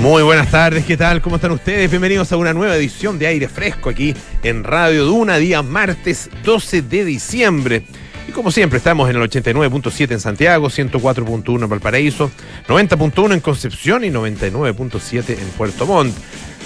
Muy buenas tardes, ¿qué tal? ¿Cómo están ustedes? Bienvenidos a una nueva edición de Aire Fresco aquí en Radio Duna, día martes 12 de diciembre. Y como siempre, estamos en el 89.7 en Santiago, 104.1 en Valparaíso, 90.1 en Concepción y 99.7 en Puerto Montt.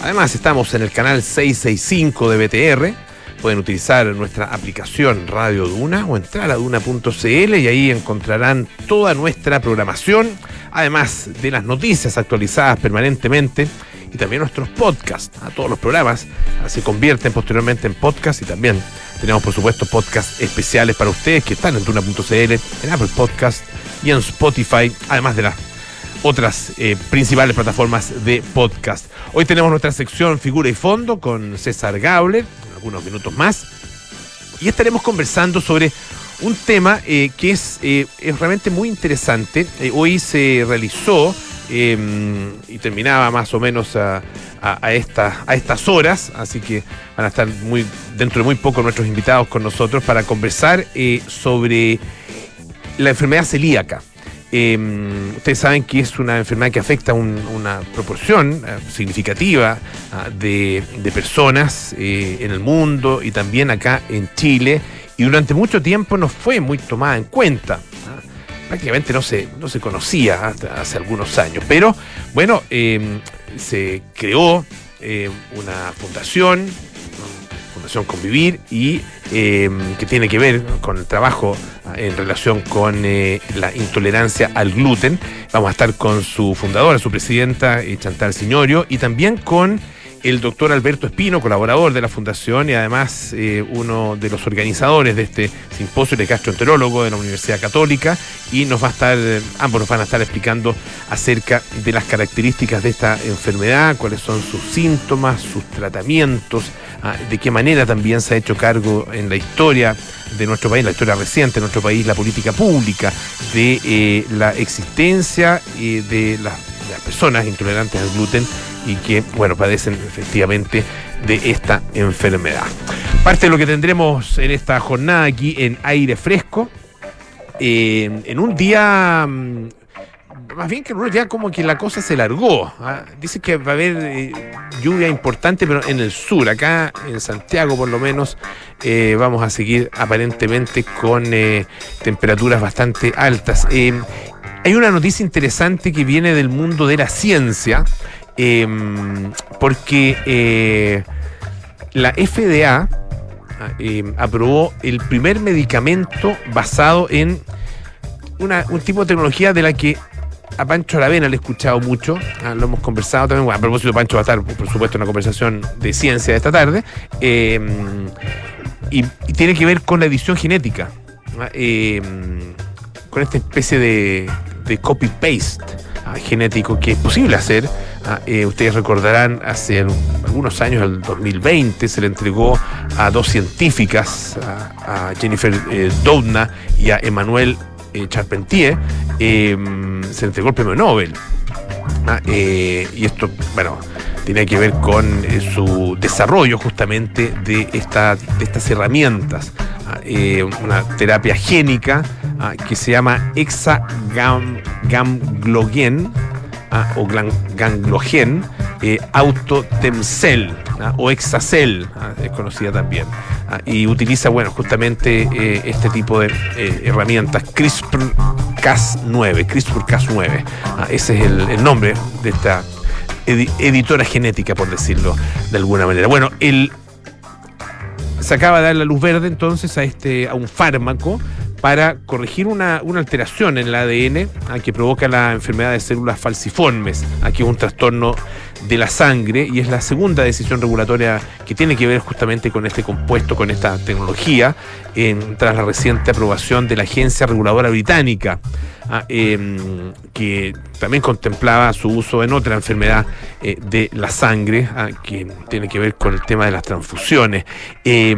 Además, estamos en el canal 665 de BTR. Pueden utilizar nuestra aplicación Radio Duna o entrar a duna.cl y ahí encontrarán toda nuestra programación, además de las noticias actualizadas permanentemente y también nuestros podcasts. A todos los programas se convierten posteriormente en podcast y también tenemos, por supuesto, podcasts especiales para ustedes que están en Duna.cl, en Apple Podcast y en Spotify, además de las otras eh, principales plataformas de podcast. Hoy tenemos nuestra sección Figura y Fondo con César Gable, unos minutos más. Y estaremos conversando sobre un tema eh, que es, eh, es, realmente muy interesante. Hoy se realizó y terminaba más o menos a, a, estas horas, así que van a estar muy dentro de muy poco nuestros invitados con nosotros para conversar sobre la enfermedad celíaca. Eh, ustedes saben que es una enfermedad que afecta un, una proporción eh, significativa uh, de, personas eh, en el mundo y también acá en Chile y durante mucho tiempo no fue muy tomada en cuenta. ¿no? Prácticamente no se, no se conocía hasta hace algunos años, pero bueno, se creó una fundación, Fundación Convivir y eh, que tiene que ver con el trabajo en relación con eh, la intolerancia al gluten. Vamos a estar con su fundadora, su presidenta, eh, Chantal Signorio, y también con el doctor Alberto Espino, colaborador de la Fundación y además eh, uno de los organizadores de este simposio de gastroenterólogo de la Universidad Católica y nos va a estar, ambos nos van a estar explicando acerca de las características de esta enfermedad, cuáles son sus síntomas, sus tratamientos, de qué manera también se ha hecho cargo en la historia de nuestro país, la historia reciente de nuestro país, la política pública, de eh, la existencia eh, de las personas intolerantes al gluten y que, bueno, padecen efectivamente de esta enfermedad. Parte de lo que tendremos en esta jornada aquí en aire fresco, eh, en un día, más bien que día como que la cosa se largó. ¿ah? Dice que va a haber eh, lluvia importante, pero en el sur, acá en Santiago por lo menos, eh, vamos a seguir aparentemente con temperaturas bastante altas. Hay una noticia interesante que viene del mundo de la ciencia, eh, porque eh, la FDA eh, aprobó el primer medicamento basado en una, un tipo de tecnología de la que a Pancho Aravena le he escuchado mucho, ah, lo hemos conversado también, bueno, a propósito Pancho va a estar, por supuesto, en una conversación de ciencia de esta tarde, y, y, tiene que ver con la edición genética, con esta especie de copy-paste uh, genético que es posible hacer. Eh, ustedes recordarán, hace algunos años, el 2020, se le entregó a dos científicas, a, Jennifer eh, Doudna y a Emmanuel eh, Charpentier, se entregó el premio Nobel. Uh, y esto, bueno, tiene que ver con su desarrollo justamente de, esta, de estas herramientas. una terapia génica ah, que se llama hexaganglogen ah, o ganglogen eh, autotemcel ah, o hexacel, ah, es conocida también. Ah, y utiliza, bueno, justamente eh, este tipo de eh, herramientas, CRISPR-Cas9, CRISPR-Cas9. ese es el, nombre de esta edi editora genética, por decirlo de alguna manera. Bueno, el se acaba de dar la luz verde entonces a este a un fármaco para corregir una, una alteración en el ADN que provoca la enfermedad de células falciformes. Aquí un trastorno de la sangre y es la segunda decisión regulatoria que tiene que ver justamente con este compuesto, con esta tecnología, en, tras la reciente aprobación de la Agencia Reguladora Británica, ah, eh, que también contemplaba su uso en otra enfermedad eh, de la sangre, ah, que tiene que ver con el tema de las transfusiones. Eh,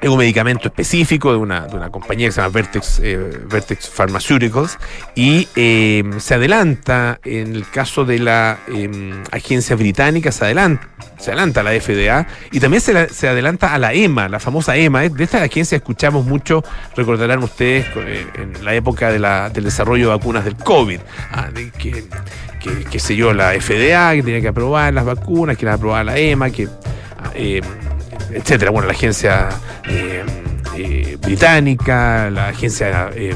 es un medicamento específico de una, de una compañía que se llama Vertex, eh, Vertex Pharmaceuticals y eh, se adelanta, en el caso de la eh, agencia británica, se adelanta, se adelanta a la FDA y también se, se adelanta a la EMA, la famosa EMA. De esta agencia escuchamos mucho, recordarán ustedes, eh, en la época del desarrollo de vacunas del COVID, ah, que, que, qué sé yo, la FDA que tenía que aprobar las vacunas, que las aprobaba la EMA, que... ah, eh, etcétera. Bueno, la agencia eh, eh, británica, la agencia eh,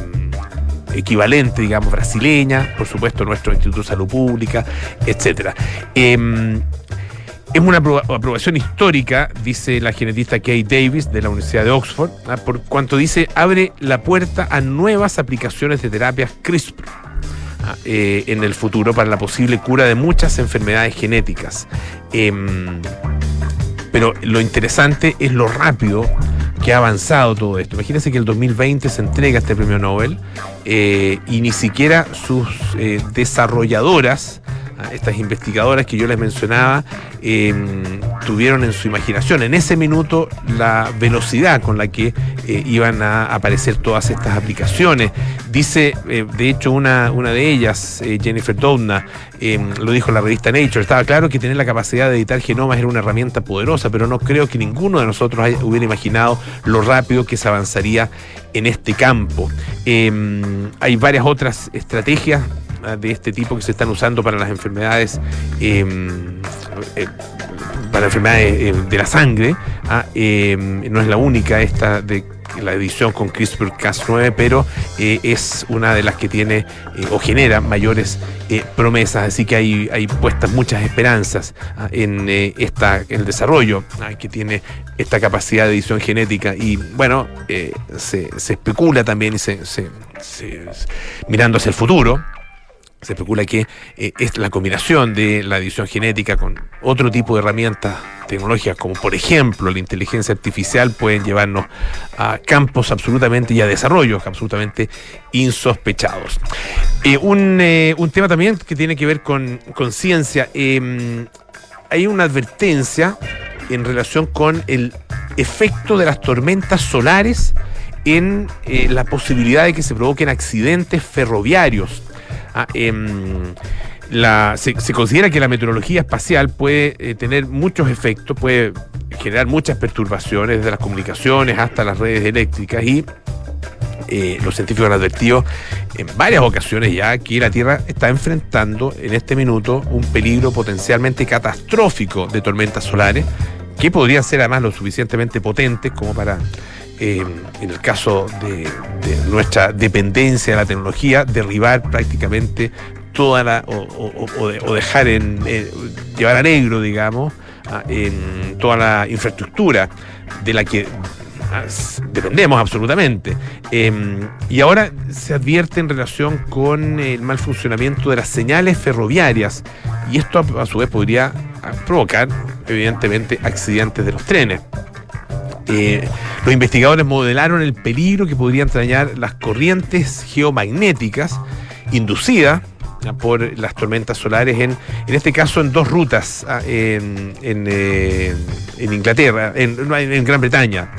equivalente, digamos, brasileña, por supuesto, nuestro Instituto de Salud Pública, etcétera. Eh, es una aproba- aprobación histórica, dice la genetista Kay Davis de la Universidad de Oxford, ¿ah? por cuanto dice abre la puerta a nuevas aplicaciones de terapias CRISPR ah, en el futuro para la posible cura de muchas enfermedades genéticas. Em, pero lo interesante es lo rápido que ha avanzado todo esto. Imagínense que el 2020 se entrega este premio Nobel eh, y ni siquiera sus eh, desarrolladoras, estas investigadoras que yo les mencionaba, eh, tuvieron en su imaginación en ese minuto la velocidad con la que eh, iban a aparecer todas estas aplicaciones. Dice, eh, de hecho, una, una de ellas, eh, Jennifer Doudna, eh, lo dijo en la revista Nature, estaba claro que tener la capacidad de editar genomas era una herramienta poderosa, pero no creo que ninguno de nosotros hubiera imaginado lo rápido que se avanzaría en este campo. Eh, hay varias otras estrategias de este tipo que se están usando para las enfermedades eh, eh, para enfermedades eh, de la sangre. ah, eh, no es la única esta de la edición con CRISPR-Cas9, pero eh, es una de las que tiene eh, o genera mayores promesas. Así que hay, hay puestas muchas esperanzas ah, en, esta, el desarrollo ah, que tiene esta capacidad de edición genética. Y bueno, se, se especula también y se- se- mirando hacia el futuro. Se especula que eh, es la combinación de la edición genética con otro tipo de herramientas tecnológicas, como por ejemplo la inteligencia artificial, pueden llevarnos a campos absolutamente y a desarrollos absolutamente insospechados. Eh, un, eh, un tema también que tiene que ver con, con ciencia. eh, hay una advertencia en relación con el efecto de las tormentas solares en la posibilidad de que se provoquen accidentes ferroviarios. Ah, em, se considera que la meteorología espacial puede eh, tener muchos efectos, puede generar muchas perturbaciones desde las comunicaciones hasta las redes eléctricas y eh, los científicos han advertido en varias ocasiones ya que la Tierra está enfrentando en este minuto un peligro potencialmente catastrófico de tormentas solares que podrían ser además lo suficientemente potentes como para, eh, en el caso de, nuestra dependencia de la tecnología, derribar prácticamente toda la, o, o- o de- o dejar en, eh, llevar a negro, digamos, toda la infraestructura de la que as- dependemos absolutamente. Eh, y ahora se advierte en relación con el mal funcionamiento de las señales ferroviarias y esto a, a su vez podría ah, provocar, evidentemente, accidentes de los trenes. Eh, los investigadores modelaron el peligro que podrían entrañar las corrientes geomagnéticas inducidas por las tormentas solares, en, en este caso en dos rutas, ah, eh, en Inglaterra, en, Gran Bretaña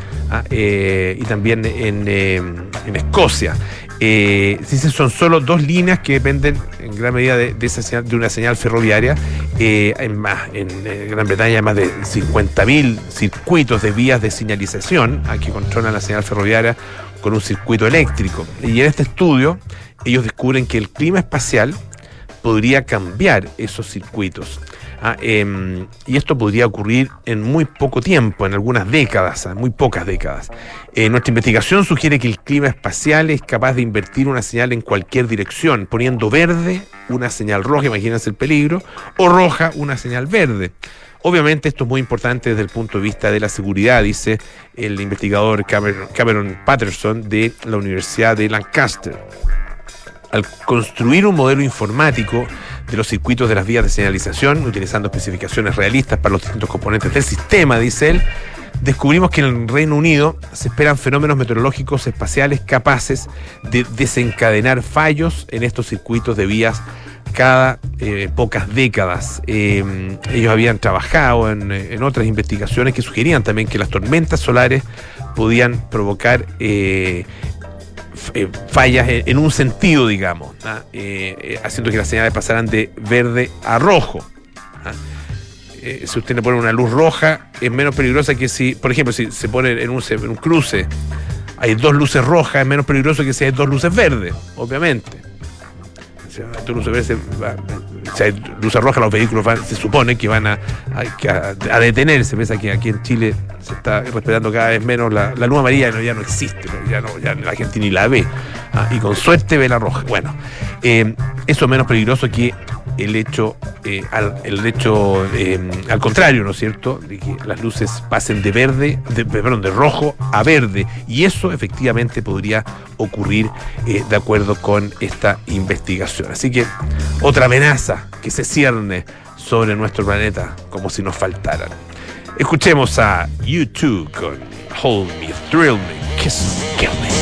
eh, y también en, eh, en Escocia. Eh, son solo dos líneas que dependen en gran medida de, una señal ferroviaria. Eh, hay más, en eh, Gran Bretaña hay más de 50.000 circuitos de vías de señalización ah, que controlan la señal ferroviaria con un circuito eléctrico. Y en este estudio ellos descubren que el clima espacial podría cambiar esos circuitos. Ah, em, y esto podría ocurrir en muy poco tiempo, en algunas décadas, ah, muy pocas décadas. Eh, nuestra investigación sugiere que el clima espacial es capaz de invertir una señal en cualquier dirección, poniendo verde una señal roja, imagínense el peligro, o roja una señal verde. Obviamente esto es muy importante desde el punto de vista de la seguridad, dice el investigador Cameron, Cameron Patterson de la Universidad de Lancaster al construir un modelo informático de los circuitos de las vías de señalización, utilizando especificaciones realistas para los distintos componentes del sistema, dice él, descubrimos que en el Reino Unido se esperan fenómenos meteorológicos espaciales capaces de desencadenar fallos en estos circuitos de vías cada eh, pocas décadas. Eh, ellos habían trabajado en, en otras investigaciones que sugerían también que las tormentas solares podían provocar eh, eh, fallas en, un sentido, digamos, ¿ah? haciendo que las señales pasaran de verde a rojo. ¿ah? si usted le pone una luz roja, es menos peligrosa que si, por ejemplo, si se pone en un, en un cruce, hay dos luces rojas, es menos peligroso que si hay dos luces verdes, obviamente si hay luces rojas, los vehículos se supone que van a, a, detenerse, pese a que aquí en Chile se está respetando cada vez menos la, la luz amarilla, ya no existe, ya, no, ya la gente ni la ve, ah, y con suerte ve la roja. Bueno, eh, eso es menos peligroso que el hecho, eh, al, el hecho eh, al contrario, ¿no es cierto?, de que las luces pasen de verde, de, perdón, de rojo a verde, y eso efectivamente podría ocurrir eh, de acuerdo con esta investigación. Así que otra amenaza que se cierne sobre nuestro planeta, como si nos faltaran. Escuchemos a YouTube con Hold Me, Thrill Me, Kiss Me.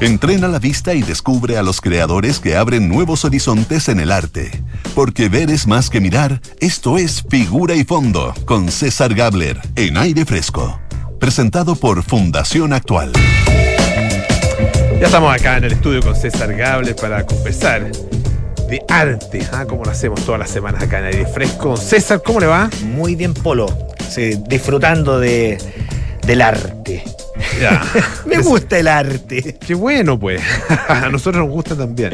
Entrena la vista y descubre a los creadores que abren nuevos horizontes en el arte. Porque ver es más que mirar, esto es Figura y Fondo, con César Gabler, en aire fresco. Presentado por Fundación Actual. Ya estamos acá en el estudio con César Gabler para conversar de arte, ¿ah? como lo hacemos todas las semanas acá en aire fresco. César, ¿cómo le va? Muy bien, Polo. Sí, disfrutando de, del arte. Me gusta el arte. Qué bueno, pues. A nosotros nos gusta también.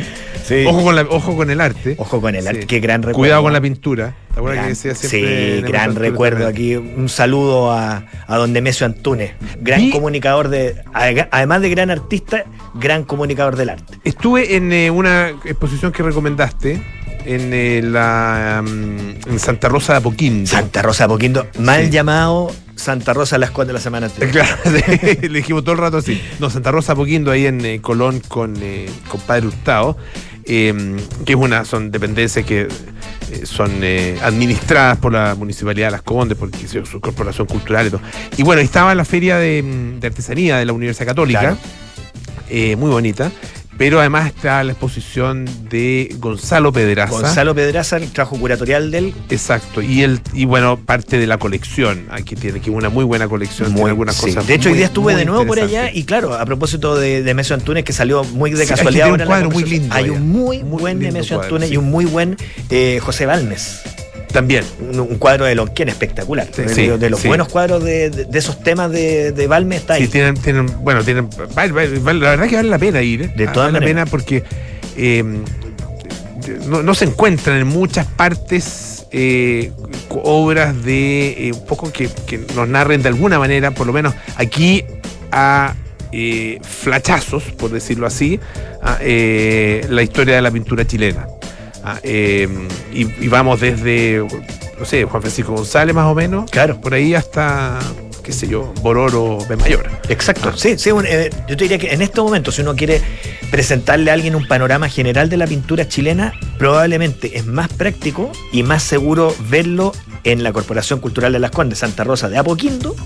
Ojo, con ojo con el arte. Ojo con el arte. Qué gran recuerdo. Cuidado con la pintura. ¿Te acuerdas que decía siempre? Sí, gran recuerdo aquí. Un saludo a, a don Demesio Antunes, gran comunicador de. Además de gran artista, gran comunicador del arte. Estuve en eh, una exposición que recomendaste en, eh, la, mm, en Santa Rosa de Apoquindo. Santa Rosa de Apoquindo, mal llamado Santa Rosa Las Condes la semana anterior. Claro, le dijimos todo el rato así. No, Santa Rosa Apoquindo ahí en eh, Colón con, eh, con Padre Hurtado, em, que es una, son dependencias que son administradas por la Municipalidad de Las Condes, porque es su corporación cultural y todo. Y bueno, estaba la feria de, mm, artesanía de la Universidad Católica, muy bonita. Pero además está la exposición de Gonzalo Pedraza. Gonzalo Pedraza, el trabajo curatorial del. Exacto. Y el, y bueno, parte de la colección. Aquí tiene que una muy buena colección, muy, algunas cosas. De hecho, hoy día estuve de nuevo por allá y claro, a propósito de, de Mesio Antunes, que salió muy de casualidad. Hay un cuadro muy lindo. Hay un muy, buen Mesio Antunes y un muy buen eh, José Balmes. También. Un, cuadro de Lonquén espectacular. de, los buenos cuadros de, esos temas de, de Balme está ahí. Sí, tienen, tienen bueno, tienen. la verdad que vale la pena ir. ¿eh? De todas vale la pena porque em, no, se encuentran en muchas partes eh, obras de eh, un poco que, nos narren de alguna manera, por lo menos aquí a flachazos, por decirlo así, la historia de la pintura chilena. Ah, em, y, vamos desde, no sé, Juan Francisco González más o menos. Claro. Por ahí hasta, qué sé yo, Bororo B. Mayor. Exacto. Ah. Sí, sí eh, yo te diría que en este momento, si uno quiere presentarle a alguien un panorama general de la pintura chilena, probablemente es más práctico y más seguro verlo en la Corporación Cultural de las Condes, Santa Rosa de Apoquindo,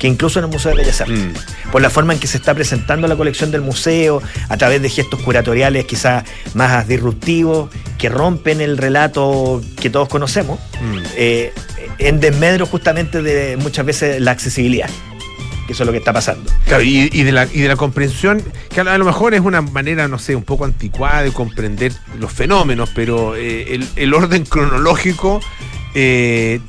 que incluso en el Museo de Bellas Artes. Mm. Por la forma en que se está presentando la colección del museo, a través de gestos curatoriales quizás más disruptivos, que rompen el relato que todos conocemos, mm. eh, en desmedro justamente de muchas veces la accesibilidad que eso es lo que está pasando. Claro, y, de, la, y de la comprensión, que a lo mejor es una manera, no sé, un poco anticuada de comprender los fenómenos, pero eh, el, orden cronológico eh,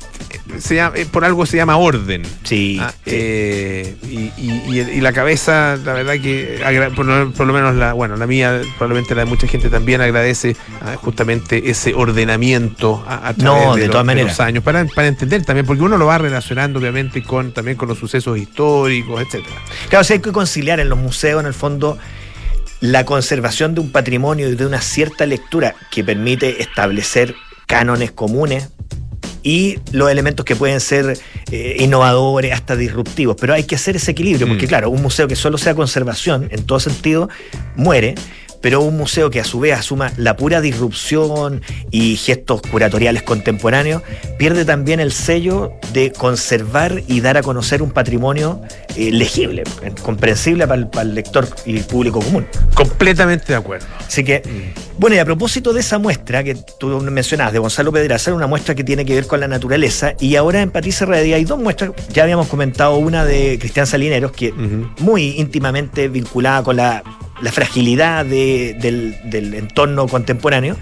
se eh, por algo se llama orden. Sí. Ah, eh, y, la cabeza, la verdad que, por, lo menos la, bueno, la mía, probablemente la de mucha gente también agradece ah, justamente ese ordenamiento a, través de, todas maneras. los años, para, para entender también, porque uno lo va relacionando obviamente con también con los sucesos históricos, etcétera. Claro, si hay que conciliar en los museos, en el fondo, la conservación de un patrimonio y de una cierta lectura que permite establecer cánones comunes y los elementos que pueden ser eh, innovadores, hasta disruptivos. Pero hay que hacer ese equilibrio, porque mm. claro, un museo que solo sea conservación, en todo sentido, muere, pero un museo que a su vez asuma la pura disrupción y gestos curatoriales contemporáneos, pierde también el sello de conservar y dar a conocer un patrimonio eh, legible, comprensible para el, lector y el público común. Completamente de acuerdo. Así que, mm. bueno, y a propósito de esa muestra que tú mencionabas de Gonzalo Pedraza, una muestra que tiene que ver con la naturaleza, y ahora en Patricia Redia hay dos muestras, ya habíamos comentado una de Cristian Salineros, que muy íntimamente vinculada con la la fragilidad del, entorno contemporáneo.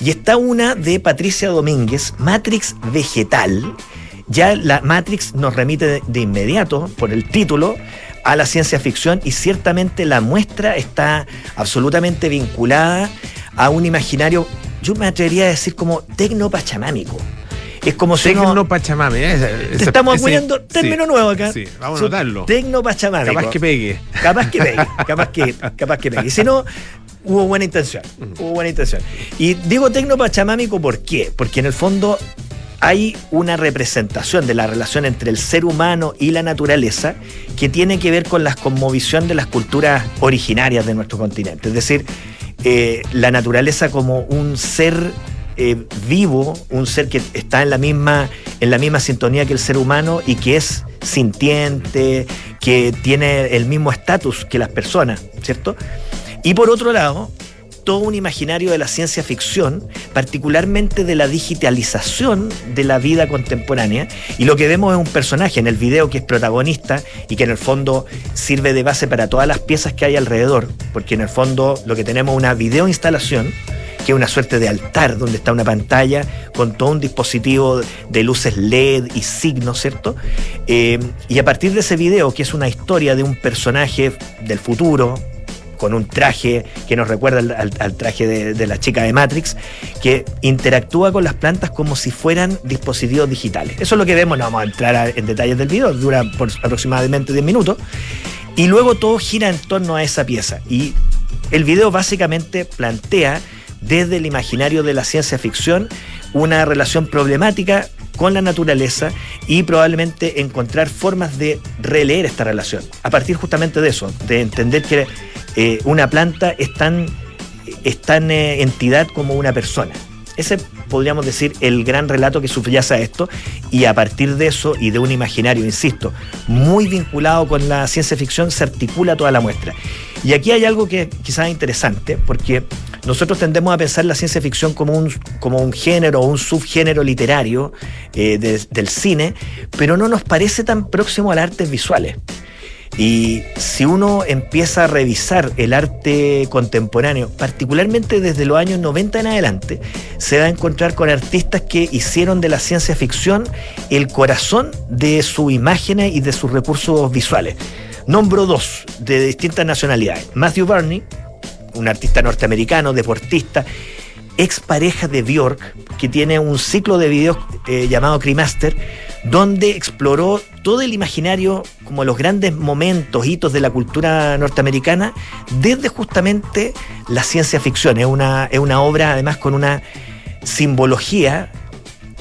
Y está una de Patricia Domínguez, Matrix Vegetal. Ya la Matrix nos remite de, inmediato, por el título, a la ciencia ficción y ciertamente la muestra está absolutamente vinculada a un imaginario, yo me atrevería a decir como tecno-pachamámico. Es como si Tecno Pachamame. ¿eh? estamos poniendo término nuevo acá. Sí, vamos a notarlo. Tecno Pachamame. Capaz que pegue. Capaz que pegue. capaz que, capaz que pegue. Si no, hubo buena intención. Hubo buena intención. Y digo tecno pachamámico ¿por qué? Porque en el fondo hay una representación de la relación entre el ser humano y la naturaleza que tiene que ver con la conmovisión de las culturas originarias de nuestro continente. Es decir, eh, la naturaleza como un ser eh, vivo, un ser que está en la, misma, en la misma sintonía que el ser humano y que es sintiente, que tiene el mismo estatus que las personas, ¿cierto? Y por otro lado, todo un imaginario de la ciencia ficción, particularmente de la digitalización de la vida contemporánea. Y lo que vemos es un personaje en el video que es protagonista y que en el fondo sirve de base para todas las piezas que hay alrededor, porque en el fondo lo que tenemos es una video instalación que es una suerte de altar donde está una pantalla con todo un dispositivo de luces LED y signos, ¿cierto? Eh, y a partir de ese video, que es una historia de un personaje del futuro, con un traje que nos recuerda al, traje de, la chica de Matrix, que interactúa con las plantas como si fueran dispositivos digitales. Eso es lo que vemos, no vamos a entrar en detalles del video, dura por aproximadamente 10 minutos, y luego todo gira en torno a esa pieza. Y el video básicamente plantea desde el imaginario de la ciencia ficción una relación problemática con la naturaleza y probablemente encontrar formas de releer esta relación. A partir justamente de eso, de entender que eh, una planta es tan, es tan eh, entidad como una persona. Ese podríamos decir el gran relato que subyace a esto y a partir de eso y de un imaginario, insisto, muy vinculado con la ciencia ficción se articula toda la muestra. Y aquí hay algo que quizás es interesante porque nosotros tendemos a pensar la ciencia ficción como un, como un género o un subgénero literario eh, del cine, pero no nos parece tan próximo a las artes visuales. Y si uno empieza a revisar el arte contemporáneo, particularmente desde los años 90 en adelante, se va a encontrar con artistas que hicieron de la ciencia ficción el corazón de sus imágenes y de sus recursos visuales. Nombro dos de distintas nacionalidades. Matthew Barney, un artista norteamericano, deportista, ex pareja de Bjork, que tiene un ciclo de videos eh, llamado Cremaster, donde exploró todo el imaginario, como los grandes momentos, hitos de la cultura norteamericana, desde justamente la ciencia ficción. Es una, es una obra, además, con una simbología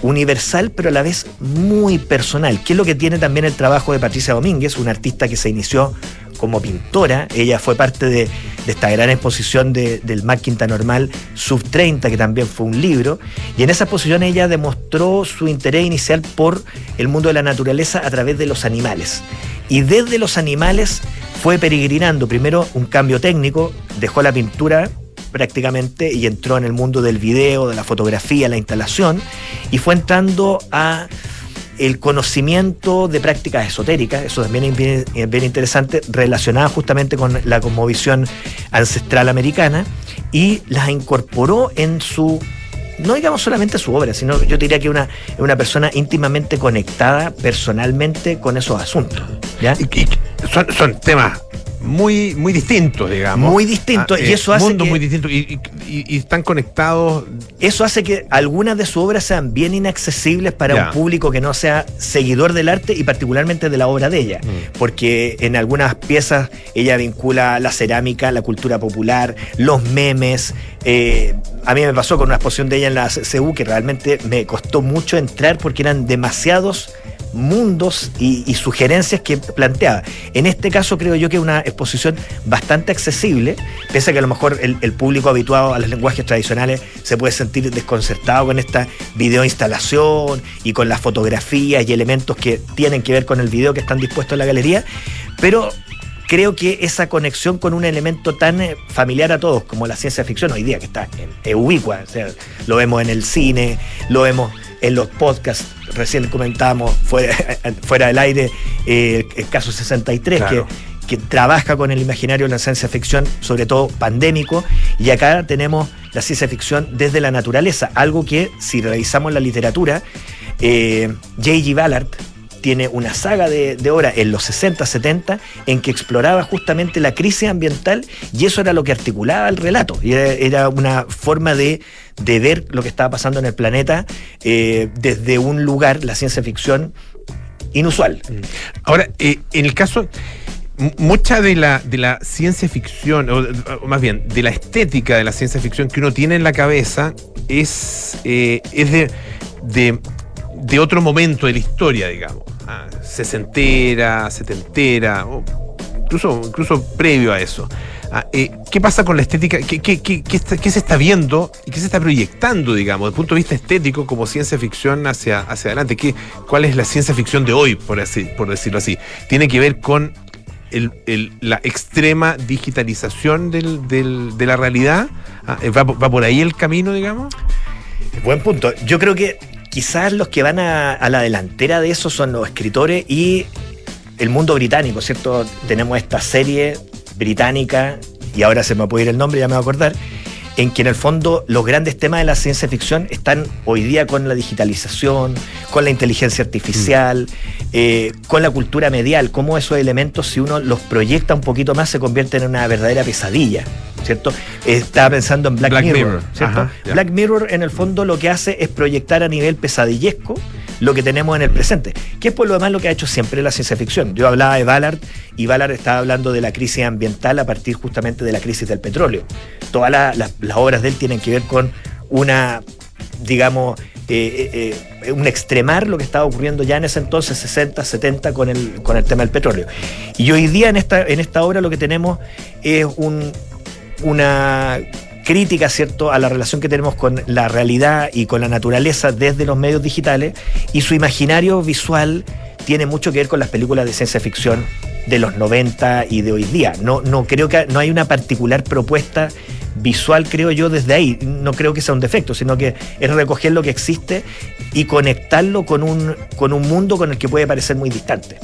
universal, pero a la vez muy personal, que es lo que tiene también el trabajo de Patricia Domínguez, una artista que se inició como pintora. Ella fue parte de, esta gran exposición del Mac Quinta Normal Sub 30, que también fue un libro. Y en esa exposición ella demostró su interés inicial por el mundo de la naturaleza a través de los animales. Y desde los animales fue peregrinando primero un cambio técnico, dejó la pintura prácticamente y entró en el mundo del video, de la fotografía, la instalación y fue entrando a el conocimiento de prácticas esotéricas, eso también es bien, interesante, relacionada justamente con la cosmovisión ancestral americana, y las incorporó en su no digamos solamente su obra, sino yo diría que una, una persona íntimamente conectada personalmente con esos asuntos. ¿ya? son, son temas muy, muy distintos, digamos. Muy distintos. y ah, eso hace. Mundos muy distintos. Y, están conectados. Eso hace que algunas de sus obras sean bien inaccesibles para un público que no sea seguidor del arte y particularmente de la obra de ella. Mm. Porque en algunas piezas ella vincula la cerámica, la cultura popular, los memes. Eh, a mí me pasó con una exposición de ella en la CU que realmente me costó mucho entrar porque eran demasiados mundos y, sugerencias que planteaba. En este caso creo yo que es una exposición bastante accesible, pese a que a lo mejor el, público habituado a los lenguajes tradicionales se puede sentir desconcertado con esta videoinstalación y con las fotografías y elementos que tienen que ver con el video que están dispuestos en la galería, pero creo que esa conexión con un elemento tan eh, familiar a todos como la ciencia ficción hoy día, que está en, ubicua, o sea, lo vemos en el cine, lo vemos en los podcasts. Recién comentábamos fuera, fuera del aire eh, el caso 63, que, que trabaja con el imaginario de la ciencia ficción, sobre todo pandémico, y acá tenemos la ciencia ficción desde la naturaleza, algo que si revisamos la literatura, eh, J.G. Ballard, tiene una saga de, de obras en los 60, 70 en que exploraba justamente la crisis ambiental y eso era lo que articulaba el relato. Y era una forma de ver lo que estaba pasando en el planeta eh, desde un lugar, la ciencia ficción, inusual. Mm. Ahora, eh, en el caso, mucha de la, de la ciencia ficción, o, más bien, de la estética de la ciencia ficción que uno tiene en la cabeza es, eh, es de, de, otro momento de la historia, digamos. Ah, sesentera, setentera, o incluso, incluso previo a eso. Ah, eh, ¿Qué pasa con la estética? ¿Qué, qué, qué, está- qué se está viendo y qué se está proyectando, digamos, desde el punto de vista estético como ciencia ficción hacia, hacia adelante? ¿Qué, ¿Cuál es la ciencia ficción de hoy, por, así, por decirlo así? ¿Tiene que ver con el- el- la extrema digitalización del- del- de la realidad? Ah, ¿va, ¿Va por ahí el camino, digamos? Buen punto. Yo creo que quizás los que van a, la delantera de eso son los escritores y el mundo británico, ¿cierto? Tenemos esta serie británica, y ahora se me puede ir el nombre, ya me voy a acordar, en que en el fondo los grandes temas de la ciencia ficción están hoy día con la digitalización, con la inteligencia artificial, eh, con la cultura medial, cómo esos elementos, si uno los proyecta un poquito más, se convierten en una verdadera pesadilla, ¿cierto? Estaba pensando en Black, Black Mirror, Mirror, ¿cierto? ajá. Black Mirror en el fondo lo que hace es proyectar a nivel pesadillesco lo que tenemos en el presente, que es por lo demás lo que ha hecho siempre la ciencia ficción. Yo hablaba de Ballard y Ballard estaba hablando de la crisis ambiental a partir justamente de la crisis del petróleo. Todas la- la- las obras de él tienen que ver con una, digamos, eh, eh, eh, un extremar lo que estaba ocurriendo ya en ese entonces, 60, 70, con el, con el tema del petróleo. Y hoy día en esta, en esta obra lo que tenemos es un, una crítica, ¿cierto?, a la relación que tenemos con la realidad y con la naturaleza desde los medios digitales y su imaginario visual tiene mucho que ver con las películas de ciencia ficción de los 90 y de hoy día. No, no creo que no hay una particular propuesta visual, creo yo, desde ahí. No creo que sea un defecto, sino que es recoger lo que existe y conectarlo con un, con un mundo con el que puede parecer muy distante.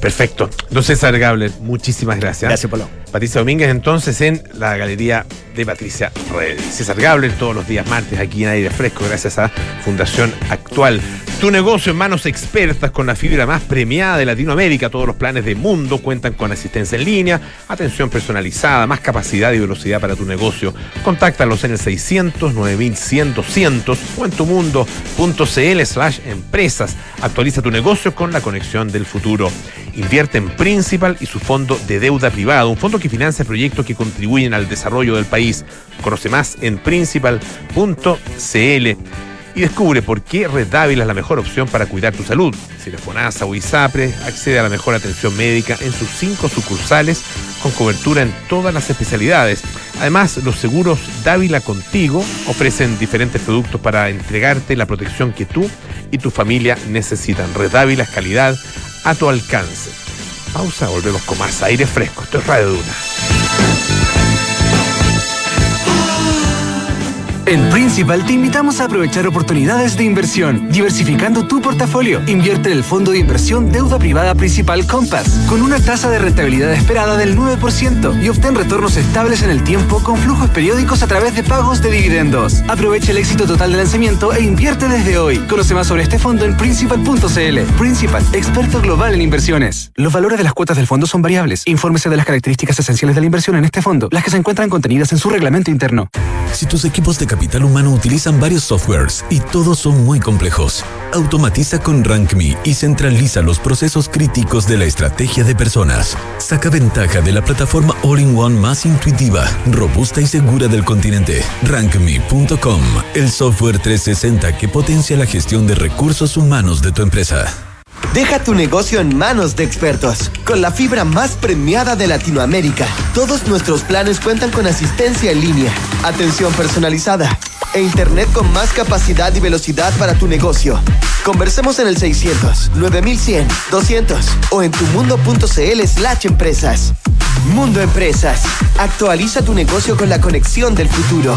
Perfecto. Don César Gabler, muchísimas gracias. Gracias, Polo. Patricia Domínguez, entonces, en la galería de Patricia Red. César Gabler, todos los días martes aquí en Aire Fresco, gracias a Fundación Actual. Tu negocio en manos expertas con la fibra más premiada de Latinoamérica. Todos los planes de mundo cuentan con asistencia en línea, atención personalizada, más capacidad y velocidad para tu negocio. Contáctalos en el 600 9100 200 o en tumundo.cl slash empresas. Actualiza tu negocio con la conexión del futuro. Invierte en Principal y su fondo de deuda privada, un fondo que financia proyectos que contribuyen al desarrollo del país. Conoce más en principal.cl y descubre por qué Red Dávila es la mejor opción para cuidar tu salud. Si eres FONASA o ISAPRE, accede a la mejor atención médica en sus cinco sucursales con cobertura en todas las especialidades. Además, los seguros Dávila Contigo ofrecen diferentes productos para entregarte la protección que tú y tu familia necesitan. Red Dávila es calidad a tu alcance. Pausa, volvemos con más aire fresco. Esto es Radio Duna. En Principal te invitamos a aprovechar oportunidades de inversión, diversificando tu portafolio. Invierte en el fondo de inversión Deuda Privada Principal Compass, con una tasa de rentabilidad esperada del 9% y obtén retornos estables en el tiempo con flujos periódicos a través de pagos de dividendos. Aprovecha el éxito total de lanzamiento e invierte desde hoy. Conoce más sobre este fondo en principal.cl. Principal, experto global en inversiones. Los valores de las cuotas del fondo son variables. Infórmese de las características esenciales de la inversión en este fondo, las que se encuentran contenidas en su reglamento interno. Si tus equipos de capital humano utilizan varios softwares y todos son muy complejos, automatiza con RankMe y centraliza los procesos críticos de la estrategia de personas. Saca ventaja de la plataforma All-in-One más intuitiva, robusta y segura del continente. RankMe.com, el software 360 que potencia la gestión de recursos humanos de tu empresa. Deja tu negocio en manos de expertos. Con la fibra más premiada de Latinoamérica, todos nuestros planes cuentan con asistencia en línea, atención personalizada e internet con más capacidad y velocidad para tu negocio. Conversemos en el 600 9100 200 o en tumundo.cl slash empresas. Mundo Empresas. Actualiza tu negocio con la conexión del futuro.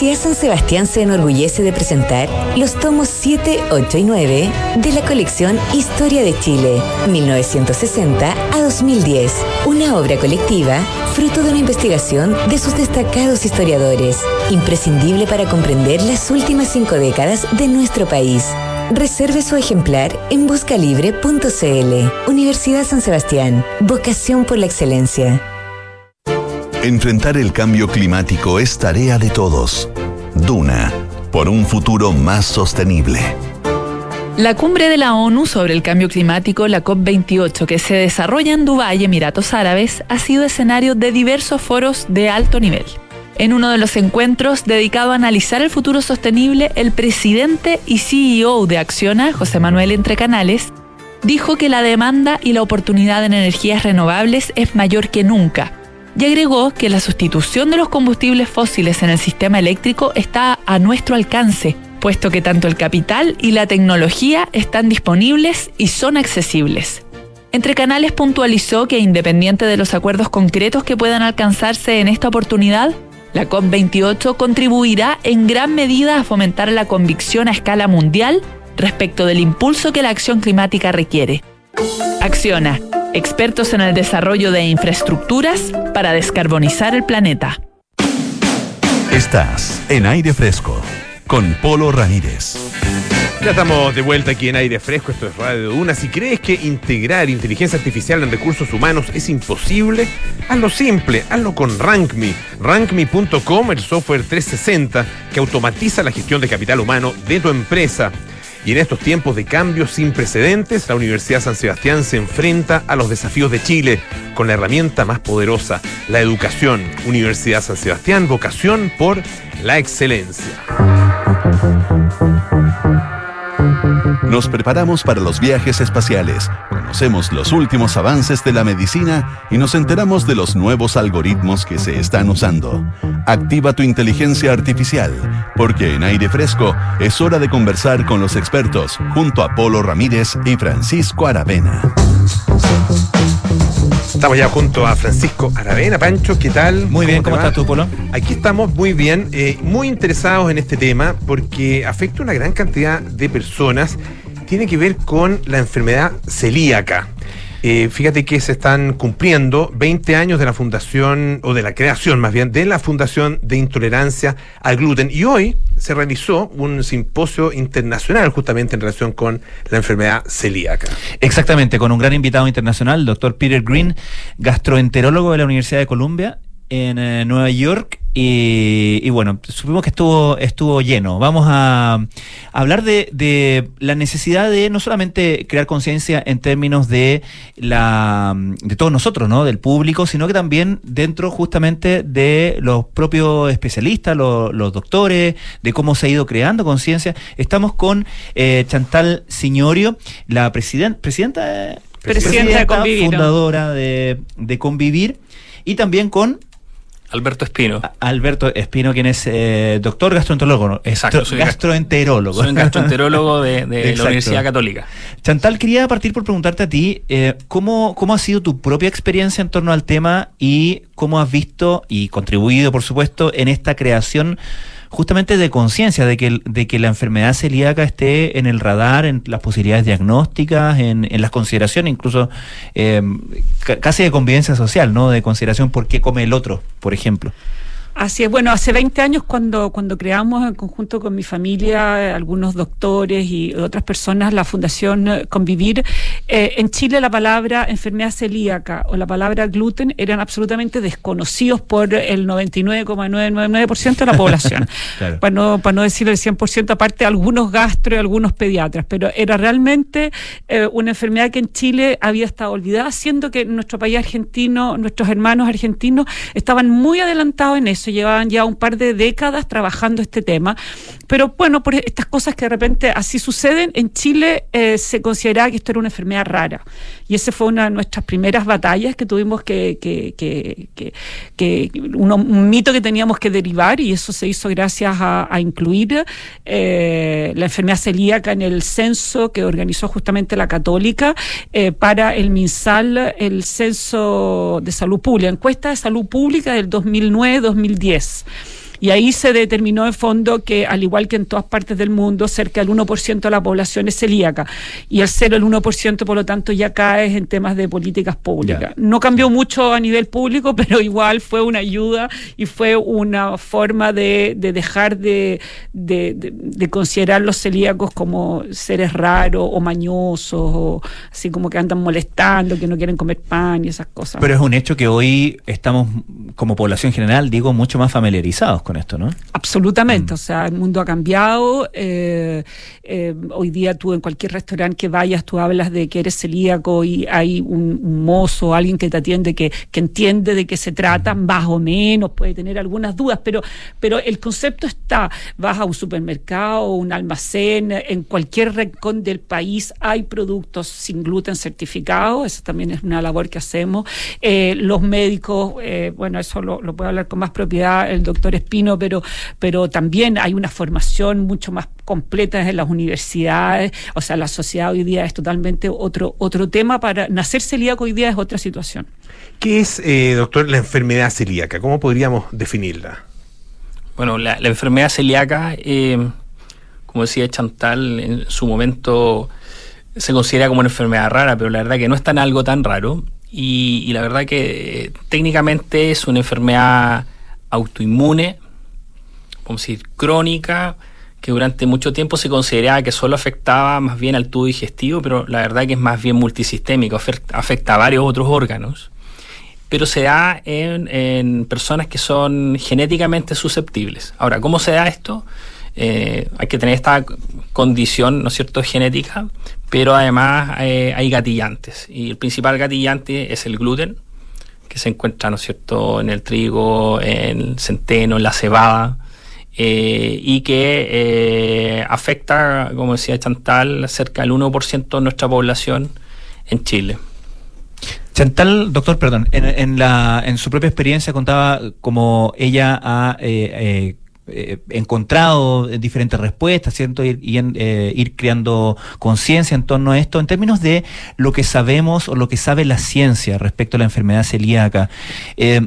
Universidad San Sebastián se enorgullece de presentar los tomos 7, 8 y 9 de la colección Historia de Chile, 1960 a 2010. Una obra colectiva fruto de una investigación de sus destacados historiadores, imprescindible para comprender las últimas cinco décadas de nuestro país. Reserve su ejemplar en buscalibre.cl. Universidad San Sebastián, vocación por la excelencia. Enfrentar el cambio climático es tarea de todos. Duna, por un futuro más sostenible. La cumbre de la ONU sobre el cambio climático, la COP28, que se desarrolla en Dubái, Emiratos Árabes, ha sido escenario de diversos foros de alto nivel. En uno de los encuentros dedicado a analizar el futuro sostenible, el presidente y CEO de Acciona, José Manuel Entrecanales, dijo que la demanda y la oportunidad en energías renovables es mayor que nunca y agregó que la sustitución de los combustibles fósiles en el sistema eléctrico está a nuestro alcance, puesto que tanto el capital y la tecnología están disponibles y son accesibles. Entre Canales puntualizó que independiente de los acuerdos concretos que puedan alcanzarse en esta oportunidad, la COP28 contribuirá en gran medida a fomentar la convicción a escala mundial respecto del impulso que la acción climática requiere. Acciona, expertos en el desarrollo de infraestructuras para descarbonizar el planeta. Estás en aire fresco con Polo Ramírez. Ya estamos de vuelta aquí en aire fresco, esto es Radio Duna. Si crees que integrar inteligencia artificial en recursos humanos es imposible, hazlo simple, hazlo con RankMe. RankMe.com, el software 360 que automatiza la gestión de capital humano de tu empresa. Y en estos tiempos de cambios sin precedentes, la Universidad San Sebastián se enfrenta a los desafíos de Chile con la herramienta más poderosa, la educación. Universidad San Sebastián, vocación por la excelencia. Nos preparamos para los viajes espaciales, conocemos los últimos avances de la medicina y nos enteramos de los nuevos algoritmos que se están usando. Activa tu inteligencia artificial, porque en aire fresco es hora de conversar con los expertos junto a Polo Ramírez y Francisco Aravena. Estamos ya junto a Francisco Aravena. Pancho, ¿qué tal? Muy bien, ¿cómo, te estás tú, Polo? Aquí estamos muy bien, eh, muy interesados en este tema porque afecta a una gran cantidad de personas. Tiene que ver con la enfermedad celíaca. Eh, fíjate que se están cumpliendo 20 años de la fundación, o de la creación más bien, de la Fundación de Intolerancia al Gluten. Y hoy se realizó un simposio internacional justamente en relación con la enfermedad celíaca. Exactamente, con un gran invitado internacional, el doctor Peter Green, gastroenterólogo de la Universidad de Columbia en eh, Nueva York y, bueno, supimos que estuvo, estuvo lleno. Vamos a, hablar de, de, la necesidad de no solamente crear conciencia en términos de la de todos nosotros, ¿no? Del público, sino que también dentro justamente de los propios especialistas, los, los doctores, de cómo se ha ido creando conciencia. Estamos con eh, Chantal Signorio, la presidenta, presidenta, presidenta, fundadora de, de Convivir, y también con Alberto Espino. Alberto Espino, quien es eh, doctor gastroenterólogo. Exacto, soy gastroenterólogo. Soy un gastroenterólogo de, la Universidad Católica. Chantal, quería partir por preguntarte a ti, eh, ¿cómo, ¿cómo ha sido tu propia experiencia en torno al tema y cómo has visto y contribuido, por supuesto, en esta creación justamente de conciencia de que, de que la enfermedad celíaca esté en el radar, en las posibilidades diagnósticas, en, en las consideraciones, incluso eh, casi de convivencia social, ¿no? De consideración por qué come el otro, por ejemplo. Así es, bueno, hace 20 años cuando, cuando creamos en conjunto con mi familia, algunos doctores y otras personas, la Fundación Convivir, eh, en Chile la palabra enfermedad celíaca o la palabra gluten eran absolutamente desconocidos por el 99,999% de la población. para, no, para no decir el 100%, aparte algunos gastro y algunos pediatras, pero era realmente eh, una enfermedad que en Chile había estado olvidada, siendo que nuestro país argentino, nuestros hermanos argentinos estaban muy adelantados en eso llevaban ya un par de décadas trabajando este tema. Pero bueno, por estas cosas que de repente así suceden, en Chile eh, se consideraba que esto era una enfermedad rara. Y esa fue una de nuestras primeras batallas que tuvimos que, que, que, que, un mito que teníamos que derivar y eso se hizo gracias a, incluir eh, la enfermedad celíaca en el censo que organizó justamente la Católica eh, para el MinSal, el censo de salud pública, encuesta de salud pública del 2009-2010. 2010. Y ahí se determinó en fondo que, al igual que en todas partes del mundo, cerca del 1% de la población es celíaca. Y el 0, el 1%, por lo tanto, ya cae en temas de políticas públicas. No cambió mucho a nivel público, pero igual fue una ayuda y fue una forma de, dejar de, de, considerar los celíacos como seres raros o mañosos, o así como que andan molestando, que no quieren comer pan y esas cosas. Pero es un hecho que hoy estamos, como población general, digo, mucho más familiarizados con esto, ¿no? Absolutamente, mm. o sea, el mundo ha cambiado. Eh, eh, hoy día tú en cualquier restaurante que vayas, tú hablas de que eres celíaco y hay un, mozo, alguien que te atiende, que, que entiende de qué se trata, más o menos, puede tener algunas dudas, pero, pero el concepto está. Vas a un supermercado, un almacén, en cualquier rincón del país hay productos sin gluten certificados, eso también es una labor que hacemos. Eh, los médicos, bueno, eso lo, lo puede hablar con más propiedad el doctor Pero, pero también hay una formación mucho más completa en las universidades, o sea, la sociedad hoy día es totalmente otro, otro tema para nacer celíaco hoy día es otra situación. ¿Qué es, eh, doctor, la enfermedad celíaca? ¿Cómo podríamos definirla? Bueno, la, enfermedad celíaca, eh, como decía Chantal, en su momento se considera como una enfermedad rara, pero la verdad que no es tan algo tan raro. Y, la verdad que eh, técnicamente es una enfermedad autoinmune, vamos a decir, crónica, que durante mucho tiempo se consideraba que solo afectaba más bien al tubo digestivo, pero la verdad que es más bien multisistémico, afecta a varios otros órganos pero se da en, personas que son genéticamente susceptibles. Ahora, ¿cómo se da esto? Eh, hay que tener esta condición, ¿no cierto?, genética, pero además eh, hay gatillantes. Y el principal gatillante es el gluten, que se encuentra, ¿no cierto?, en el trigo, en el centeno, en la cebada, eh, y que afecta, como decía Chantal, cerca del 1% de nuestra población en Chile. Chantal, doctor, perdón, en, la, en su propia experiencia contaba cómo ella ha eh, eh, encontrado diferentes respuestas, ¿cierto? Y, eh, ir creando conciencia en torno a esto, en términos de lo que sabemos o lo que sabe la ciencia respecto a la enfermedad celíaca.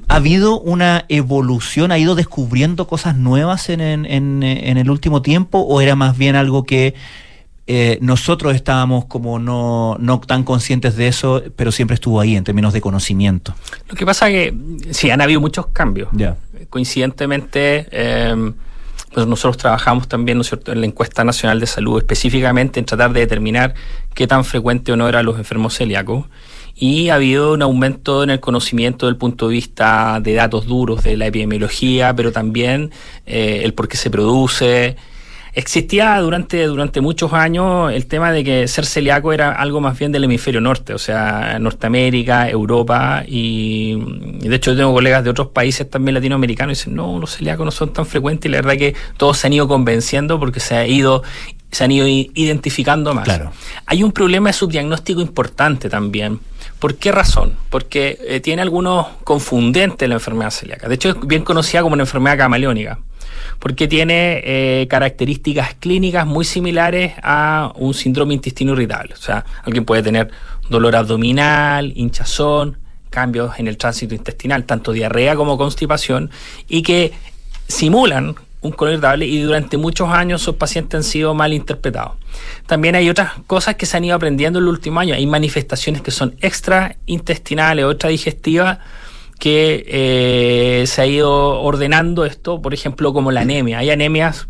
¿Ha habido una evolución, ha ido descubriendo cosas nuevas en, en el último tiempo o era más bien algo que eh, nosotros estábamos como no, no tan conscientes de eso, pero siempre estuvo ahí en términos de conocimiento. Lo que pasa es que sí, han habido muchos cambios. Coincidentemente, em, pues nosotros trabajamos también ¿no cierto? en la encuesta nacional de salud, específicamente en tratar de determinar qué tan frecuente o no eran los enfermos celíacos. Y ha habido un aumento en el conocimiento del punto de vista de datos duros de la epidemiología, pero también eh, el por qué se produce, Existía durante, durante muchos años el tema de que ser celíaco era algo más bien del hemisferio norte, o sea, Norteamérica, Europa, y, de hecho yo tengo colegas de otros países también latinoamericanos y dicen, no, los celíacos no son tan frecuentes, y la verdad que todos se han ido convenciendo porque se ha ido se han ido identificando más. Claro. Hay un problema de subdiagnóstico importante también. ¿Por qué razón? Porque eh, tiene algunos confundentes la enfermedad celíaca. De hecho, es bien conocida como una enfermedad camaleónica porque tiene eh, características clínicas muy similares a un síndrome intestino irritable. O sea, alguien puede tener dolor abdominal, hinchazón, cambios en el tránsito intestinal, tanto diarrea como constipación, y que simulan un colon irritable y durante muchos años esos pacientes han sido mal interpretados. También hay otras cosas que se han ido aprendiendo en los últimos años. Hay manifestaciones que son extraintestinales o extradigestivas que eh, se ha ido ordenando esto, por ejemplo, como la anemia. Hay anemias,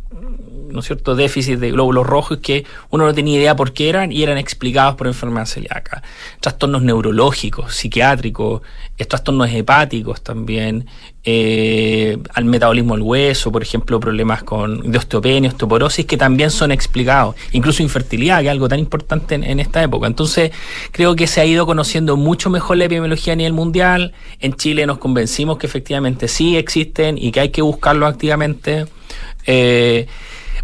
¿no es cierto?, déficit de glóbulos rojos que uno no tenía idea por qué eran y eran explicados por enfermedad celíaca. Trastornos neurológicos, psiquiátricos, trastornos hepáticos también, eh, al metabolismo del hueso, por ejemplo, problemas con de osteopenia, osteoporosis, que también son explicados, incluso infertilidad, que es algo tan importante en, esta época. Entonces, creo que se ha ido conociendo mucho mejor la epidemiología a nivel mundial. En Chile nos convencimos que efectivamente sí existen y que hay que buscarlo activamente. Eh,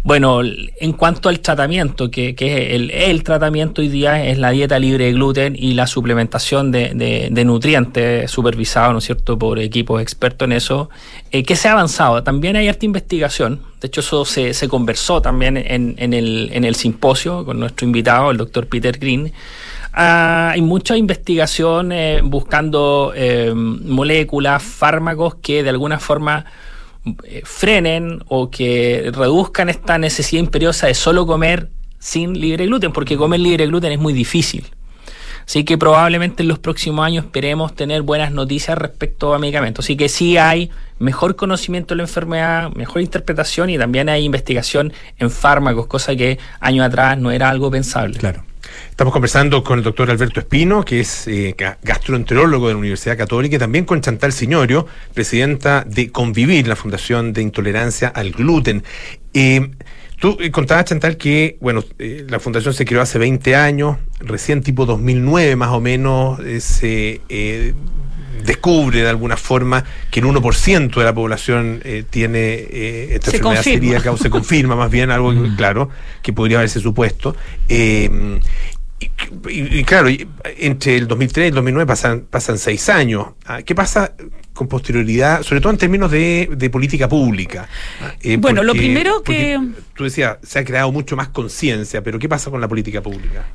bueno, en cuanto al tratamiento, que, que el, el, tratamiento hoy día es la dieta libre de gluten y la suplementación de, de, nutrientes supervisado, ¿no es cierto?, por equipos expertos en eso, eh, que se ha avanzado. También hay harta investigación, de hecho eso se, se conversó también en, en, el, en el simposio con nuestro invitado, el doctor Peter Green. Ah, hay mucha investigación eh, buscando eh, moléculas, fármacos que de alguna forma eh, frenen o que reduzcan esta necesidad imperiosa de solo comer sin libre gluten, porque comer libre gluten es muy difícil. Así que probablemente en los próximos años esperemos tener buenas noticias respecto a medicamentos. Así que sí hay mejor conocimiento de la enfermedad, mejor interpretación y también hay investigación en fármacos, cosa que años atrás no era algo pensable. Claro. Estamos conversando con el doctor Alberto Espino, que es eh, gastroenterólogo de la Universidad Católica, y también con Chantal Signorio, presidenta de Convivir, la Fundación de Intolerancia al Gluten. Eh, Tú eh, contabas, Chantal, que bueno, eh, la fundación se creó hace 20 años, recién tipo 2009 más o menos, eh, se descubre de alguna forma que el 1% de la población tiene esta enfermedad celíaca, o se confirma más bien algo claro, que podría haberse supuesto. Y, claro, entre el 2003 y el 2009 pasan, pasan seis años. Ah, ¿Qué pasa con posterioridad, sobre todo en términos de, de política pública. Eh, bueno, lo primero que... Tú decías, se ha creado mucho más conciencia, pero ¿qué pasa con la política pública?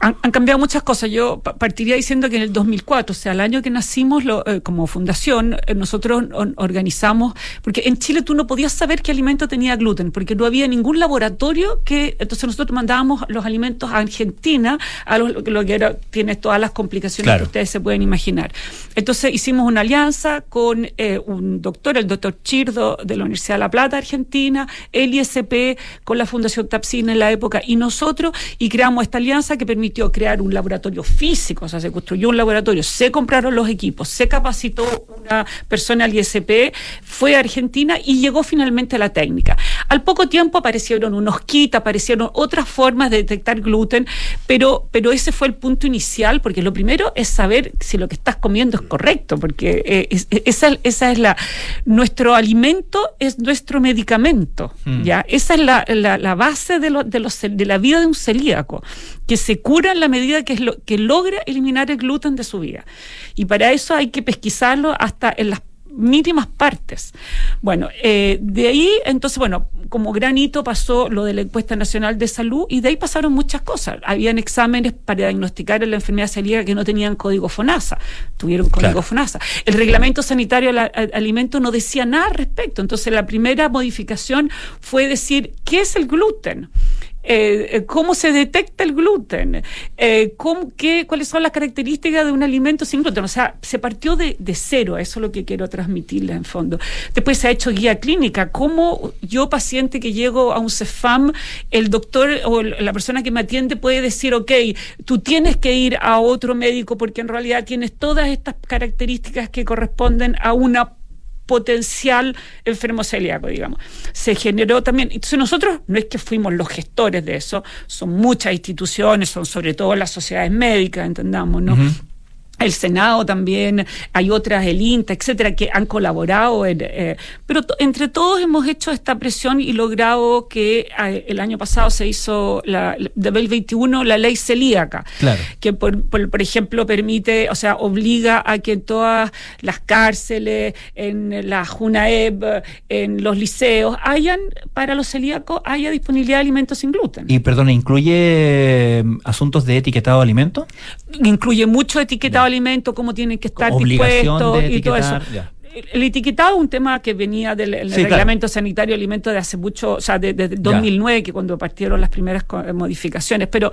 Han, cambiado muchas cosas. Yo partiría diciendo que en el 2004, o sea, el año que nacimos eh, como fundación, eh, nosotros organizamos, porque en Chile tú no podías saber qué alimento tenía gluten, porque no había ningún laboratorio que, entonces nosotros mandábamos los alimentos a Argentina, a lo, que era, tiene todas las complicaciones que ustedes se pueden imaginar. Entonces hicimos una alianza con eh, un doctor, el doctor Chirdo de la Universidad de La Plata, Argentina, el ISP, con la Fundación Tapsina en la época, y nosotros, y creamos esta alianza que permitió crear un laboratorio físico, o sea, se construyó un laboratorio, se compraron los equipos, se capacitó una persona al ISP, fue a Argentina y llegó finalmente a la técnica. Al poco tiempo aparecieron unos kits, aparecieron otras formas de detectar gluten, pero, pero ese fue el punto inicial, porque lo primero es saber si lo que estás comiendo es correcto, porque eh, esa, esa, es la... Nuestro alimento es nuestro medicamento, mm. ¿ya? Esa es la, la, base de, lo, de, los, de la vida de un celíaco, que se cura en la medida que, es lo, que logra eliminar el gluten de su vida. Y para eso hay que pesquisarlo hasta en las mínimas partes. Bueno, eh, de ahí, entonces, bueno, como gran hito pasó lo de la encuesta nacional de salud y de ahí pasaron muchas cosas. Habían exámenes para diagnosticar la enfermedad celíaca que no tenían código FONASA, tuvieron código FONASA. El reglamento sanitario del alimento no decía nada al respecto. Entonces, la primera modificación fue decir, ¿qué es el gluten? Eh, eh, cómo se detecta el gluten, eh, qué, cuáles son las características de un alimento sin gluten. O sea, se partió de, cero, eso es lo que quiero transmitirle en fondo. Después se ha hecho guía clínica, cómo yo, paciente que llego a un CEFAM, el doctor o la persona que me atiende puede decir, ok, tú tienes que ir a otro médico porque en realidad tienes todas estas características que corresponden a una potencial enfermo celíaco, digamos. Se generó también, entonces nosotros no es que fuimos los gestores de eso, son muchas instituciones, son sobre todo las sociedades médicas, entendamos, ¿no? El Senado también, hay otras, el INTA, etcétera, que han colaborado. Eh, pero entre todos hemos hecho esta presión y logrado que eh, el año pasado se hizo la, de 2021 la ley celíaca, que por, por, ejemplo permite, o sea, obliga a que en todas las cárceles, en la JUNAEB, en los liceos, hayan, para los celíacos, haya disponibilidad de alimentos sin gluten. Y perdona, ¿incluye eh, asuntos de etiquetado de alimentos? Incluye mucho etiquetado de alimentos, cómo tienen que estar dispuestos y todo eso. El etiquetado es un tema que venía del reglamento sanitario de alimentos de hace mucho, o sea, desde de 2009, que cuando partieron las primeras modificaciones. Pero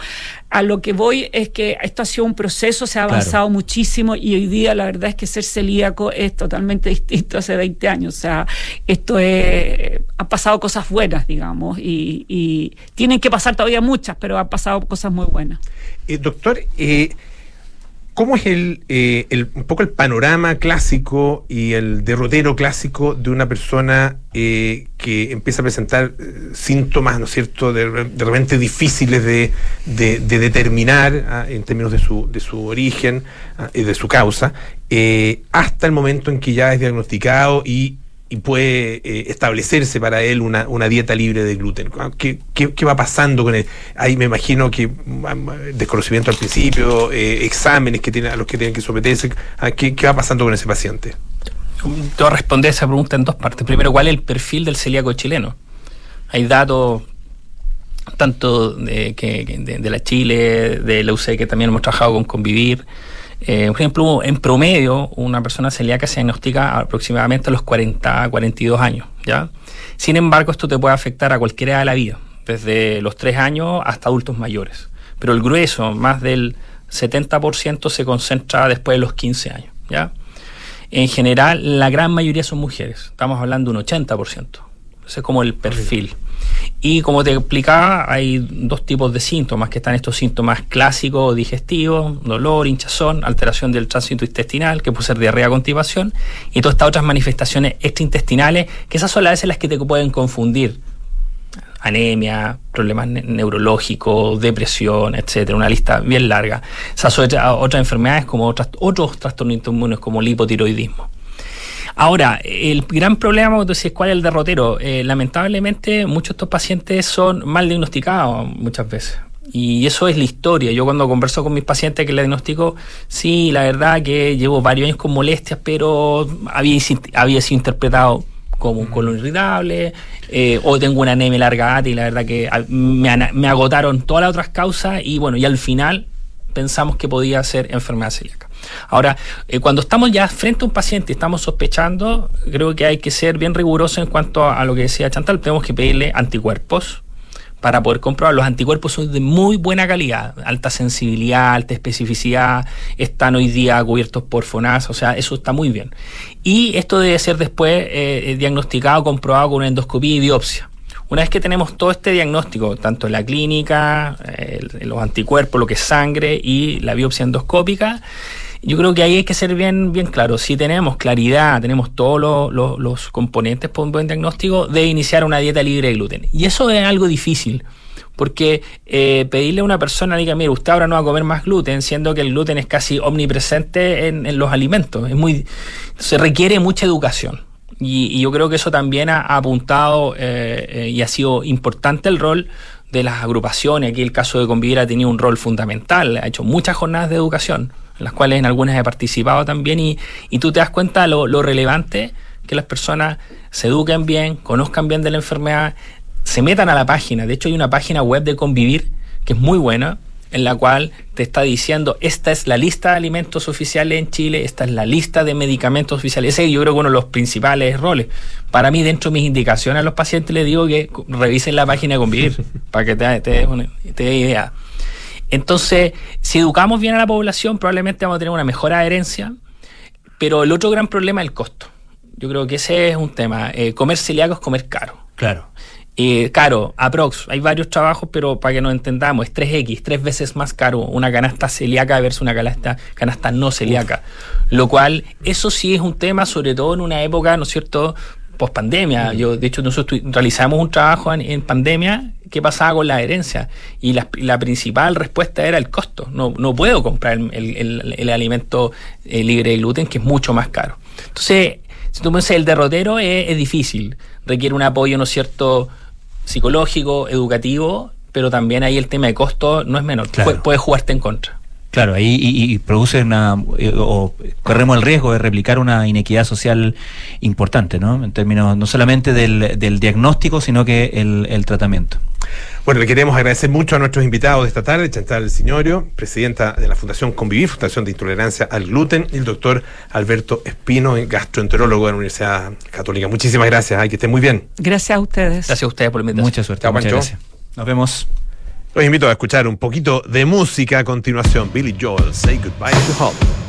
a lo que voy es que esto ha sido un proceso, se ha avanzado muchísimo y hoy día la verdad es que ser celíaco es totalmente distinto hace 20 años. O sea, esto es, ha pasado cosas buenas, digamos, y, y tienen que pasar todavía muchas, pero han pasado cosas muy buenas. Eh, doctor, eh, ¿Cómo es eh, el, un poco el panorama clásico y el derrotero clásico de una persona eh, que empieza a presentar eh, síntomas, ¿no es cierto?, de, repente difíciles de, determinar ah, en términos de su, de su origen ah, y de su causa, hasta el momento en que ya es diagnosticado y y puede eh, establecerse para él una, una, dieta libre de gluten. ¿Qué, qué, va pasando con él? Ahí me imagino que desconocimiento al principio, eh, exámenes que tiene, a los que tienen que someterse. ¿Qué, ¿Qué va pasando con ese paciente? Te voy a responder esa pregunta en dos partes. Primero, ¿cuál es el perfil del celíaco chileno? Hay datos tanto de, que, de, la Chile, de la UC, que también hemos trabajado con Convivir, Eh, por ejemplo, en promedio, una persona celíaca se diagnostica aproximadamente a los 40, 42 años, ¿ya? Sin embargo, esto te puede afectar a cualquier edad de la vida, desde los 3 años hasta adultos mayores. Pero el grueso, más del 70% se concentra después de los 15 años, ¿ya? En general, la gran mayoría son mujeres, estamos hablando de un 80%. Ese es como el perfil. Y como te explicaba, hay dos tipos de síntomas, que están estos síntomas clásicos digestivos, dolor, hinchazón, alteración del tránsito intestinal, que puede ser diarrea constipación, y todas estas otras manifestaciones extraintestinales, que esas son las veces las que te pueden confundir. Anemia, problemas neurológicos, depresión, etcétera, una lista bien larga. Esas otras, otras enfermedades como otras, otros trastornos inmunes como el hipotiroidismo. Ahora, el gran problema, entonces, ¿cuál es el derrotero? Eh, lamentablemente, muchos de estos pacientes son mal diagnosticados muchas veces. Y eso es la historia. Yo cuando converso con mis pacientes que le diagnostico, sí, la verdad que llevo varios años con molestias, pero había, había sido interpretado como un colon irritable, eh, o tengo una anemia larga y la verdad que me, me agotaron todas las otras causas y bueno, y al final pensamos que podía ser enfermedad celíaca. Ahora, eh, cuando estamos ya frente a un paciente y estamos sospechando, creo que hay que ser bien riguroso en cuanto a, lo que decía Chantal, tenemos que pedirle anticuerpos para poder comprobar. Los anticuerpos son de muy buena calidad, alta sensibilidad, alta especificidad, están hoy día cubiertos por FONAS, o sea, eso está muy bien. Y esto debe ser después eh, diagnosticado, comprobado con una endoscopía y biopsia. Una vez que tenemos todo este diagnóstico, tanto en la clínica, los anticuerpos, lo que es sangre y la biopsia endoscópica, yo creo que ahí hay que ser bien, bien claro. Si tenemos claridad, tenemos todos los componentes para un buen diagnóstico, de iniciar una dieta libre de gluten. Y eso es algo difícil. Porque eh, pedirle a una persona, diga, mire, usted ahora no va a comer más gluten, siendo que el gluten es casi omnipresente en, los alimentos. Es muy, se requiere mucha educación. Y, yo creo que eso también ha, apuntado eh, eh, y ha sido importante el rol de las agrupaciones. Aquí el caso de Convivir ha tenido un rol fundamental, ha hecho muchas jornadas de educación las cuales en algunas he participado también, y, y tú te das cuenta lo, lo relevante que las personas se eduquen bien, conozcan bien de la enfermedad, se metan a la página. De hecho, hay una página web de Convivir que es muy buena, en la cual te está diciendo, esta es la lista de alimentos oficiales en Chile, esta es la lista de medicamentos oficiales. Ese yo creo que uno de los principales roles. Para mí, dentro de mis indicaciones a los pacientes les digo que revisen la página de Convivir, para que te, te, te dé idea. Entonces, si educamos bien a la población, probablemente vamos a tener una mejor adherencia, pero el otro gran problema es el costo. Yo creo que ese es un tema. Eh, comer celíaco es comer caro. Claro. Eh, caro, aprox, hay varios trabajos, pero para que nos entendamos, es 3X, tres veces más caro una canasta celíaca versus una canasta, canasta no celíaca. Lo cual, eso sí es un tema, sobre todo en una época, ¿no es cierto?, post pandemia. Yo, de hecho, nosotros realizamos un trabajo en, pandemia qué pasaba con la herencia. Y la, principal respuesta era el costo. No, no puedo comprar el, alimento eh, libre de gluten, que es mucho más caro. Entonces, si tú dices el derrotero es, difícil. Requiere un apoyo, ¿no es cierto?, psicológico, educativo, pero también ahí el tema de costo no es menor. puede jugarte en contra. Claro, ahí y, produce una, eh, o corremos el riesgo de replicar una inequidad social importante, ¿no? En términos no solamente del, del diagnóstico, sino que el, el, tratamiento. Bueno, le queremos agradecer mucho a nuestros invitados de esta tarde, Chantal Signorio, presidenta de la Fundación Convivir, Fundación de Intolerancia al Gluten, y el doctor Alberto Espino, gastroenterólogo de la Universidad Católica. Muchísimas gracias, hay que estén muy bien. Gracias a ustedes. Gracias a ustedes por la invitación. Mucha suerte. muchas gracias. Nos vemos. Los invito a escuchar un poquito de música a continuación. Billy Joel, Say Goodbye to Home.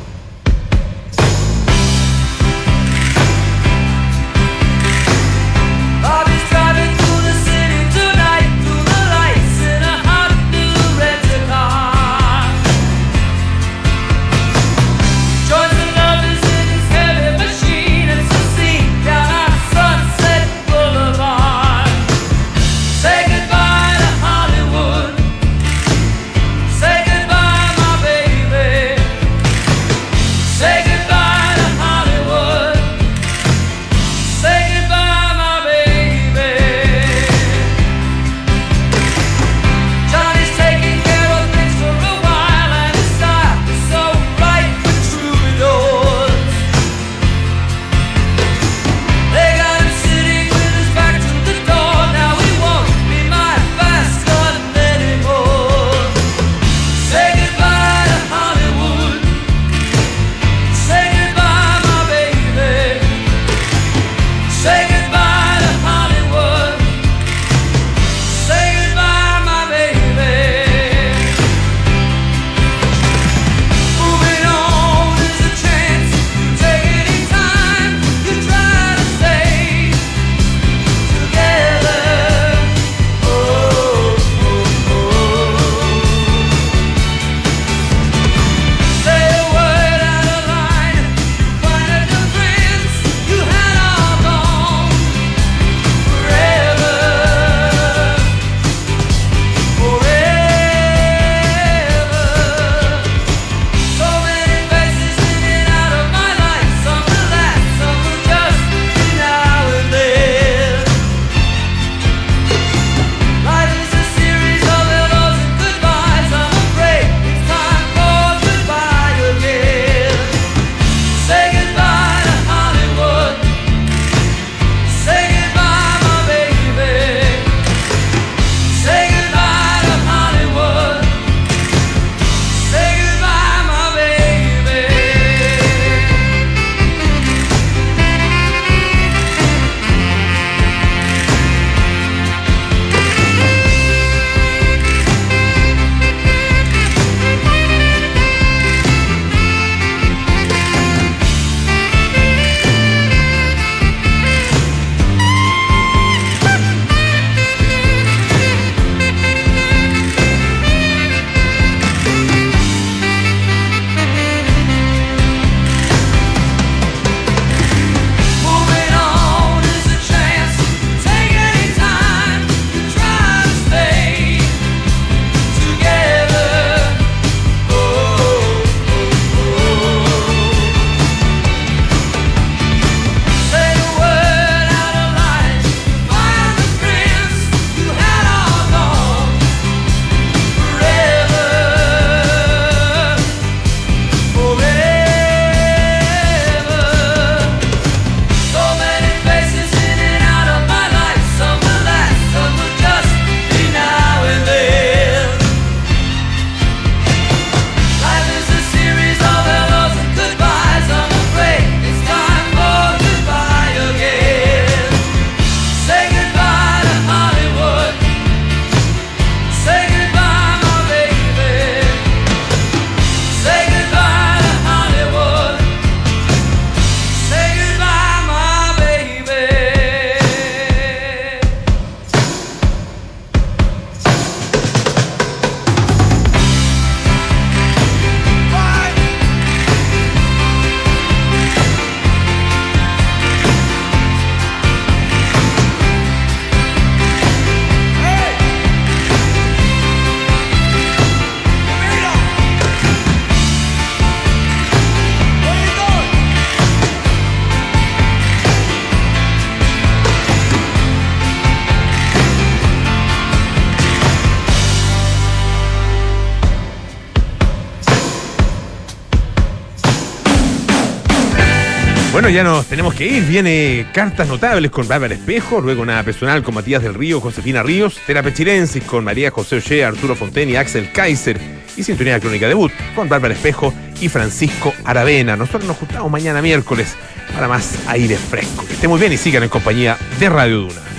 Ya nos tenemos que ir. Viene cartas notables con Bárbara Espejo, luego nada personal con Matías del Río, Josefina Ríos, Terapia Chilensis con María José Oche, Arturo Fonten y Axel Kaiser, y Sintonía Crónica Debut con Bárbara Espejo y Francisco Aravena. Nosotros nos juntamos mañana miércoles para más aire fresco. Que esté muy bien y sigan en compañía de Radio Duna.